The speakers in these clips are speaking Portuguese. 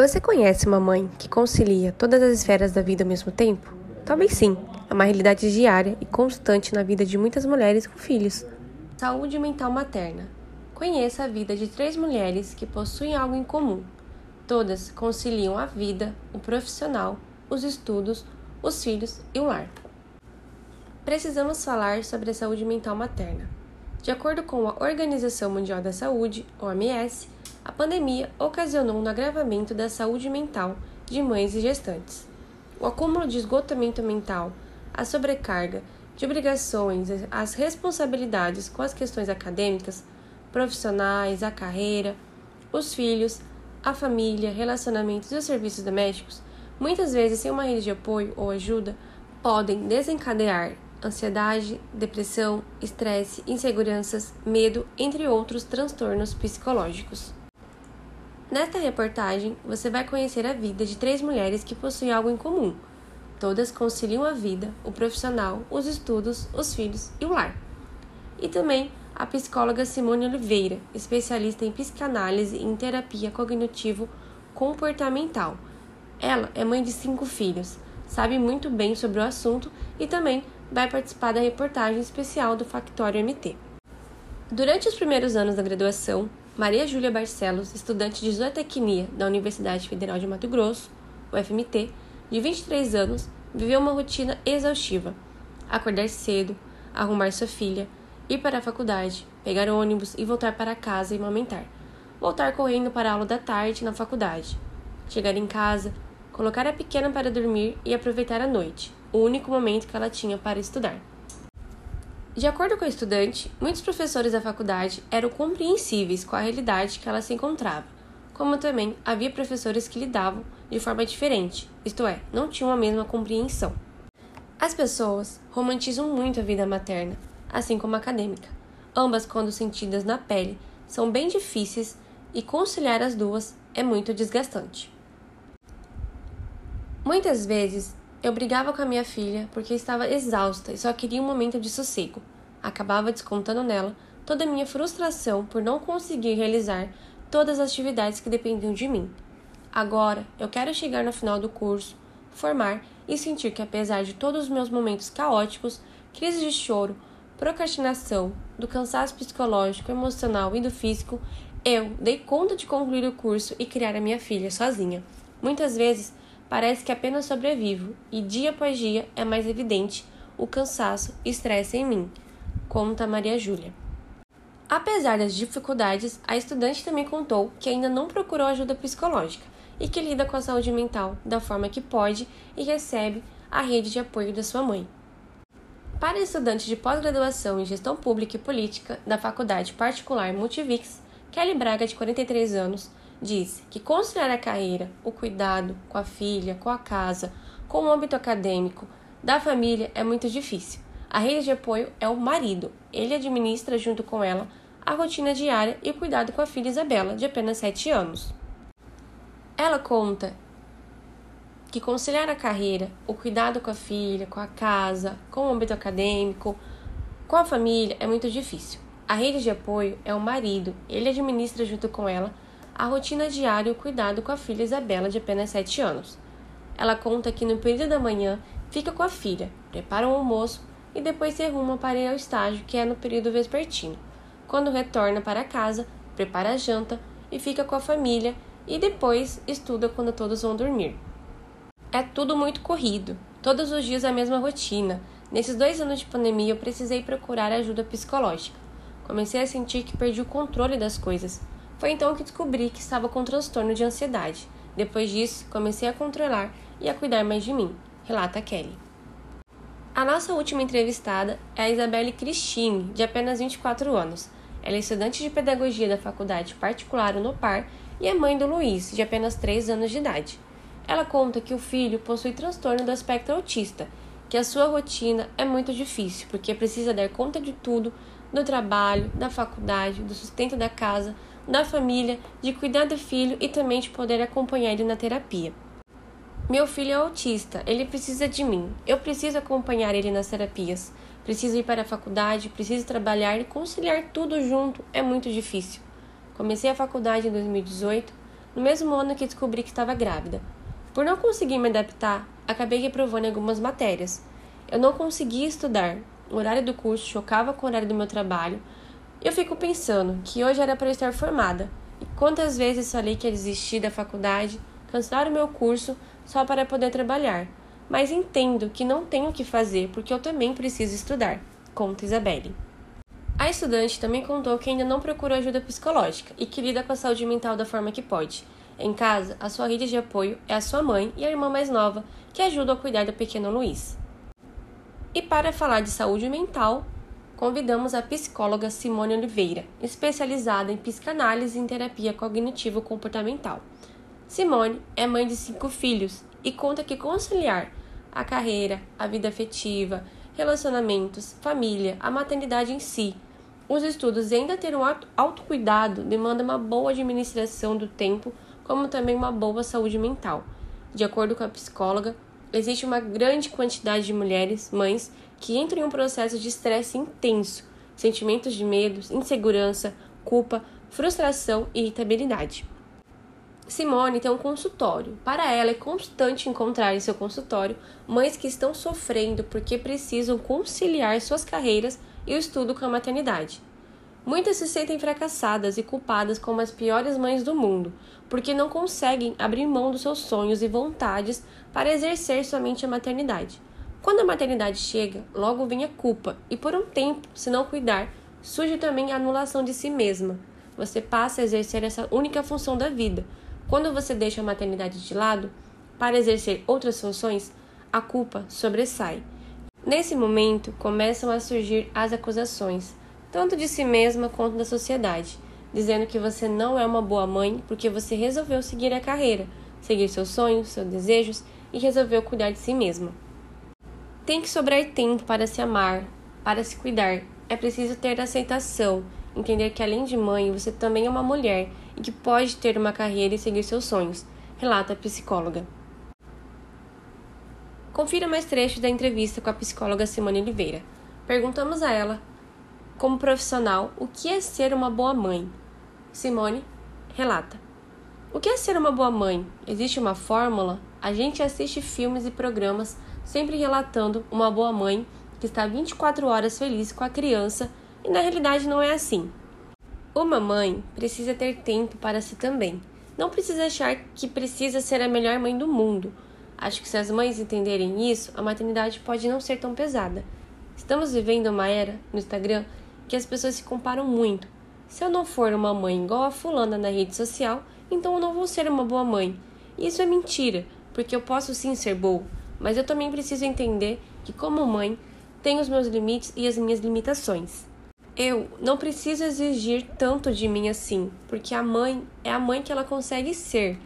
Você conhece uma mãe que concilia todas as esferas da vida ao mesmo tempo? Talvez sim, é uma realidade diária e constante na vida de muitas mulheres com filhos. Saúde mental materna. Conheça a vida de três mulheres que possuem algo em comum. Todas conciliam a vida, o profissional, os estudos, os filhos e o lar. Precisamos falar sobre a saúde mental materna. De acordo com a Organização Mundial da Saúde, OMS, a pandemia ocasionou um agravamento da saúde mental de mães e gestantes. O acúmulo de esgotamento mental, a sobrecarga de obrigações, as responsabilidades com as questões acadêmicas, profissionais, a carreira, os filhos, a família, relacionamentos e os serviços domésticos, muitas vezes sem uma rede de apoio ou ajuda, podem desencadear ansiedade, depressão, estresse, inseguranças, medo, entre outros transtornos psicológicos. Nesta reportagem, você vai conhecer a vida de três mulheres que possuem algo em comum. Todas conciliam a vida, o profissional, os estudos, os filhos e o lar. E também a psicóloga Simone Oliveira, especialista em psicanálise e em terapia cognitivo-comportamental. Ela é mãe de cinco filhos, sabe muito bem sobre o assunto e também vai participar da reportagem especial do Factório MT. Durante os primeiros anos da graduação, Maria Júlia Barcelos, estudante de zootecnia da Universidade Federal de Mato Grosso, UFMT, de 23 anos, viveu uma rotina exaustiva. Acordar cedo, arrumar sua filha, ir para a faculdade, pegar ônibus e voltar para casa e amamentar. Voltar correndo para a aula da tarde na faculdade. Chegar em casa, colocar a pequena para dormir e aproveitar a noite, o único momento que ela tinha para estudar. De acordo com a estudante, muitos professores da faculdade eram compreensíveis com a realidade que ela se encontrava, como também havia professores que lidavam de forma diferente, isto é, não tinham a mesma compreensão. As pessoas romantizam muito a vida materna, assim como a acadêmica. Ambas, quando sentidas na pele, são bem difíceis e conciliar as duas é muito desgastante. Muitas vezes eu brigava com a minha filha porque estava exausta e só queria um momento de sossego. Acabava descontando nela toda a minha frustração por não conseguir realizar todas as atividades que dependiam de mim. Agora eu quero chegar no final do curso, formar e sentir que, apesar de todos os meus momentos caóticos, crises de choro, procrastinação, do cansaço psicológico, emocional e do físico, eu dei conta de concluir o curso e criar a minha filha sozinha. Muitas vezes parece que apenas sobrevivo e dia após dia é mais evidente o cansaço e estresse em mim, conta Maria Júlia. Apesar das dificuldades, a estudante também contou que ainda não procurou ajuda psicológica e que lida com a saúde mental da forma que pode e recebe a rede de apoio da sua mãe. Para estudante de pós-graduação em Gestão Pública e Política da Faculdade Particular Multivix, Kelly Braga, de 43 anos, diz que conciliar a carreira, o cuidado com a filha, com a casa, com o âmbito acadêmico, da família é muito difícil. A rede de apoio é o marido. Ele administra junto com ela a rotina diária e o cuidado com a filha Isabela, de apenas 7 anos. Ela conta que conciliar a carreira, o cuidado com a filha, com a casa, com o âmbito acadêmico, com a família é muito difícil. A rede de apoio é o marido, ele administra junto com ela a rotina diária e o cuidado com a filha Isabela, de apenas 7 anos. Ela conta que no período da manhã fica com a filha, prepara o almoço e depois se arruma para ir ao estágio, que é no período vespertino. Quando retorna para casa, prepara a janta e fica com a família e depois estuda quando todos vão dormir. É tudo muito corrido, todos os dias a mesma rotina. Nesses dois anos de pandemia eu precisei procurar ajuda psicológica. Comecei a sentir que perdi o controle das coisas foi então que descobri que estava com transtorno de ansiedade. Depois disso, comecei a controlar e a cuidar mais de mim, relata Kelly. A nossa última entrevistada é a Isabelle Cristine, de apenas 24 anos. Ela é estudante de pedagogia da faculdade particular Unopar e é mãe do Luiz, de apenas 3 anos de idade. Ela conta que o filho possui transtorno do espectro autista, que a sua rotina é muito difícil, porque precisa dar conta de tudo, do trabalho, da faculdade, do sustento da casa, da família, de cuidar do filho e também de poder acompanhar ele na terapia. Meu filho é autista, ele precisa de mim. Eu preciso acompanhar ele nas terapias. Preciso ir para a faculdade, preciso trabalhar e conciliar tudo junto é muito difícil. Comecei a faculdade em 2018, no mesmo ano que descobri que estava grávida. Por não conseguir me adaptar, acabei reprovando algumas matérias. Eu não conseguia estudar, o horário do curso chocava com o horário do meu trabalho. Eu fico pensando que hoje era para estar formada. E quantas vezes falei que ia desistir da faculdade, cancelar o meu curso só para poder trabalhar. Mas entendo que não tenho o que fazer porque eu também preciso estudar, conta Isabelle. A estudante também contou que ainda não procurou ajuda psicológica e que lida com a saúde mental da forma que pode. Em casa, a sua rede de apoio é a sua mãe e a irmã mais nova, que ajudam a cuidar do pequeno Luiz. E para falar de saúde mental, convidamos a psicóloga Simone Oliveira, especializada em psicanálise e terapia cognitivo-comportamental. Simone é mãe de cinco filhos e conta que conciliar a carreira, a vida afetiva, relacionamentos, família, a maternidade em si, os estudos e ainda ter um autocuidado demanda uma boa administração do tempo, como também uma boa saúde mental. De acordo com a psicóloga, existe uma grande quantidade de mulheres, mães, que entram em um processo de estresse intenso, sentimentos de medo, insegurança, culpa, frustração e irritabilidade. Simone tem um consultório. Para ela é constante encontrar em seu consultório mães que estão sofrendo porque precisam conciliar suas carreiras e o estudo com a maternidade. Muitas se sentem fracassadas e culpadas como as piores mães do mundo, porque não conseguem abrir mão dos seus sonhos e vontades para exercer somente a maternidade. Quando a maternidade chega, logo vem a culpa, e por um tempo, se não cuidar, surge também a anulação de si mesma. Você passa a exercer essa única função da vida. Quando você deixa a maternidade de lado para exercer outras funções, a culpa sobressai. Nesse momento, começam a surgir as acusações, tanto de si mesma quanto da sociedade, dizendo que você não é uma boa mãe porque você resolveu seguir a carreira, seguir seus sonhos, seus desejos e resolveu cuidar de si mesma. Tem que sobrar tempo para se amar, para se cuidar. É preciso ter aceitação, entender que além de mãe, você também é uma mulher e que pode ter uma carreira e seguir seus sonhos, relata a psicóloga. Confira mais trechos da entrevista com a psicóloga Simone Oliveira. Perguntamos a ela, como profissional, o que é ser uma boa mãe. Simone relata: O que é ser uma boa mãe? Existe uma fórmula? A gente assiste filmes e programas sempre relatando uma boa mãe que está 24 horas feliz com a criança e na realidade não é assim. Uma mãe precisa ter tempo para si também. Não precisa achar que precisa ser a melhor mãe do mundo Acho que se as mães entenderem isso, a maternidade pode não ser tão pesada. Estamos vivendo uma era no Instagram que as pessoas se comparam muito. Se eu não for uma mãe igual a fulana na rede social, então eu não vou ser uma boa mãe. Isso é mentira, porque eu posso sim ser boa, mas eu também preciso entender que como mãe, tenho os meus limites e as minhas limitações. Eu não preciso exigir tanto de mim assim, porque a mãe é a mãe que ela consegue ser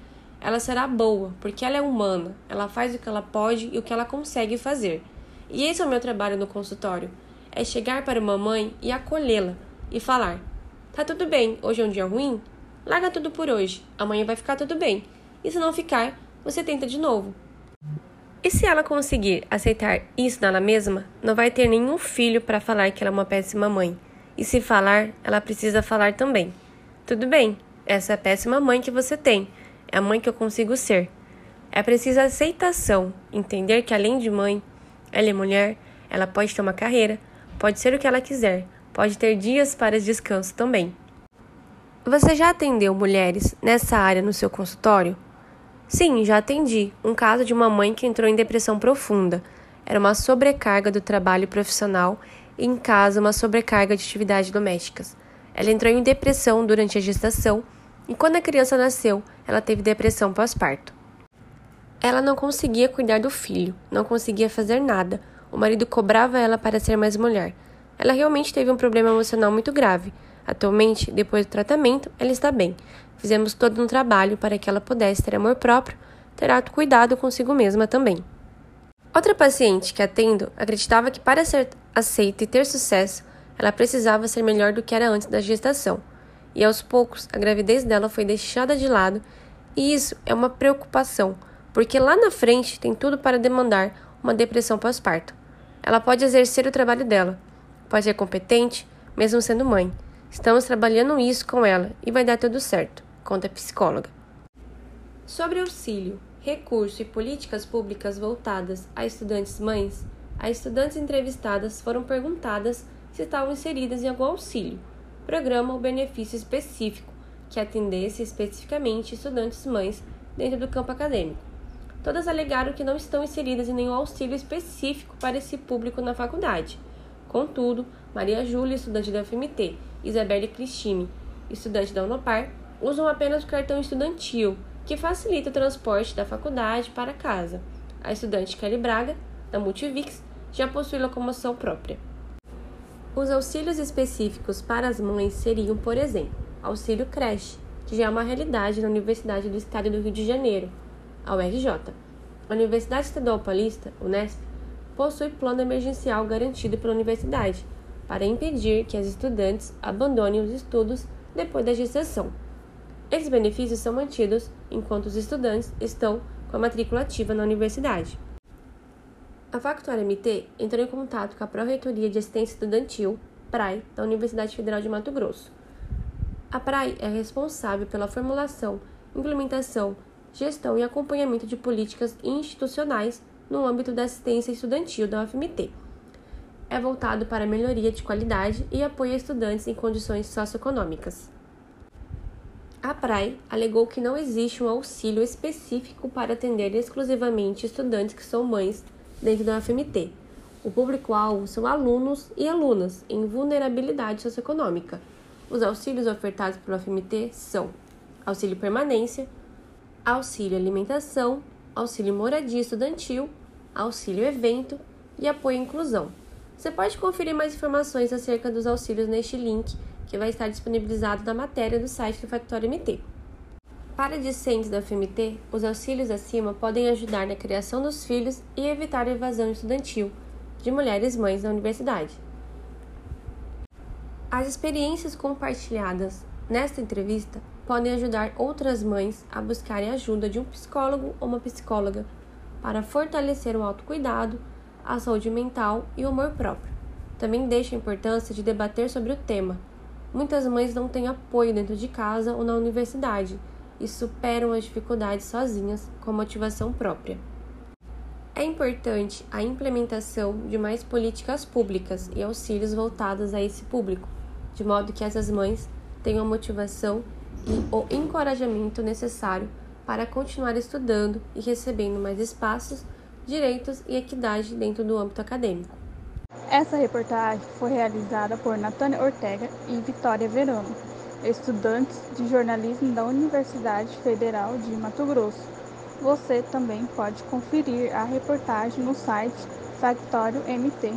ela será boa, porque ela é humana, ela faz o que ela pode e o que ela consegue fazer. E esse é o meu trabalho no consultório: é chegar para uma mãe e acolhê-la e falar: Tá tudo bem, hoje é um dia ruim? Larga tudo por hoje, amanhã vai ficar tudo bem. E se não ficar, você tenta de novo. E se ela conseguir aceitar isso nela mesma, não vai ter nenhum filho para falar que ela é uma péssima mãe. E se falar, ela precisa falar também. Tudo bem, essa é a péssima mãe que você tem é a mãe que eu consigo ser. É preciso aceitação, entender que além de mãe, ela é mulher, ela pode ter uma carreira, pode ser o que ela quiser, pode ter dias para descanso também. Você já atendeu mulheres nessa área no seu consultório? Sim, já atendi um caso de uma mãe que entrou em depressão profunda. Era uma sobrecarga do trabalho profissional e em casa uma sobrecarga de atividades domésticas. Ela entrou em depressão durante a gestação e quando a criança nasceu, ela teve depressão pós-parto. Ela não conseguia cuidar do filho, não conseguia fazer nada. O marido cobrava ela para ser mais mulher. Ela realmente teve um problema emocional muito grave. Atualmente, depois do tratamento, ela está bem. Fizemos todo um trabalho para que ela pudesse ter amor próprio, ter autocuidado consigo mesma também. Outra paciente que atendo acreditava que para ser aceita e ter sucesso, ela precisava ser melhor do que era antes da gestação e aos poucos a gravidez dela foi deixada de lado, e isso é uma preocupação, porque lá na frente tem tudo para demandar uma depressão pós-parto. Ela pode exercer o trabalho dela, pode ser competente, mesmo sendo mãe. Estamos trabalhando isso com ela e vai dar tudo certo, conta a psicóloga. Sobre auxílio, recurso e políticas públicas voltadas a estudantes mães, as estudantes entrevistadas foram perguntadas se estavam inseridas em algum auxílio, programa ou benefício específico que atendesse especificamente estudantes mães dentro do campo acadêmico. Todas alegaram que não estão inseridas em nenhum auxílio específico para esse público na faculdade. Contudo, Maria Júlia, estudante da FMT, Isabelle Cristine, estudante da Unopar, usam apenas o cartão estudantil, que facilita o transporte da faculdade para casa. A estudante Kelly Braga, da Multivix, já possui locomoção própria. Os auxílios específicos para as mães seriam, por exemplo, auxílio creche, que já é uma realidade na Universidade do Estado do Rio de Janeiro, a URJ. A Universidade Estadual Paulista, Unesp, possui plano emergencial garantido pela universidade para impedir que as estudantes abandonem os estudos depois da gestação. Esses benefícios são mantidos enquanto os estudantes estão com a matrícula ativa na universidade. A Factuária MT entrou em contato com a Pró-Reitoria de Assistência Estudantil, PRAI, da Universidade Federal de Mato Grosso. A PRAI é responsável pela formulação, implementação, gestão e acompanhamento de políticas institucionais no âmbito da assistência estudantil da UFMT. É voltado para a melhoria de qualidade e apoio a estudantes em condições socioeconômicas. A PRAI alegou que não existe um auxílio específico para atender exclusivamente estudantes que são mães dentro da UFMT. O público-alvo são alunos e alunas em vulnerabilidade socioeconômica. Os auxílios ofertados pelo UFMT são auxílio permanência, auxílio alimentação, auxílio moradia estudantil, auxílio evento e apoio à inclusão. Você pode conferir mais informações acerca dos auxílios neste link, que vai estar disponibilizado na matéria do site do Factório MT. Para discentes da FMT, os auxílios acima podem ajudar na criação dos filhos e evitar a evasão estudantil de mulheres mães na universidade. As experiências compartilhadas nesta entrevista podem ajudar outras mães a buscarem ajuda de um psicólogo ou uma psicóloga para fortalecer o autocuidado, a saúde mental e o amor próprio. Também deixa a importância de debater sobre o tema. Muitas mães não têm apoio dentro de casa ou na universidade e superam as dificuldades sozinhas com motivação própria. É importante a implementação de mais políticas públicas e auxílios voltados a esse público, de modo que essas mães tenham a motivação e o encorajamento necessário para continuar estudando e recebendo mais espaços, direitos e equidade dentro do âmbito acadêmico. Essa reportagem foi realizada por Natânia Ortega e Vitória Verano estudantes de jornalismo da Universidade Federal de Mato Grosso. Você também pode conferir a reportagem no site Factório MT.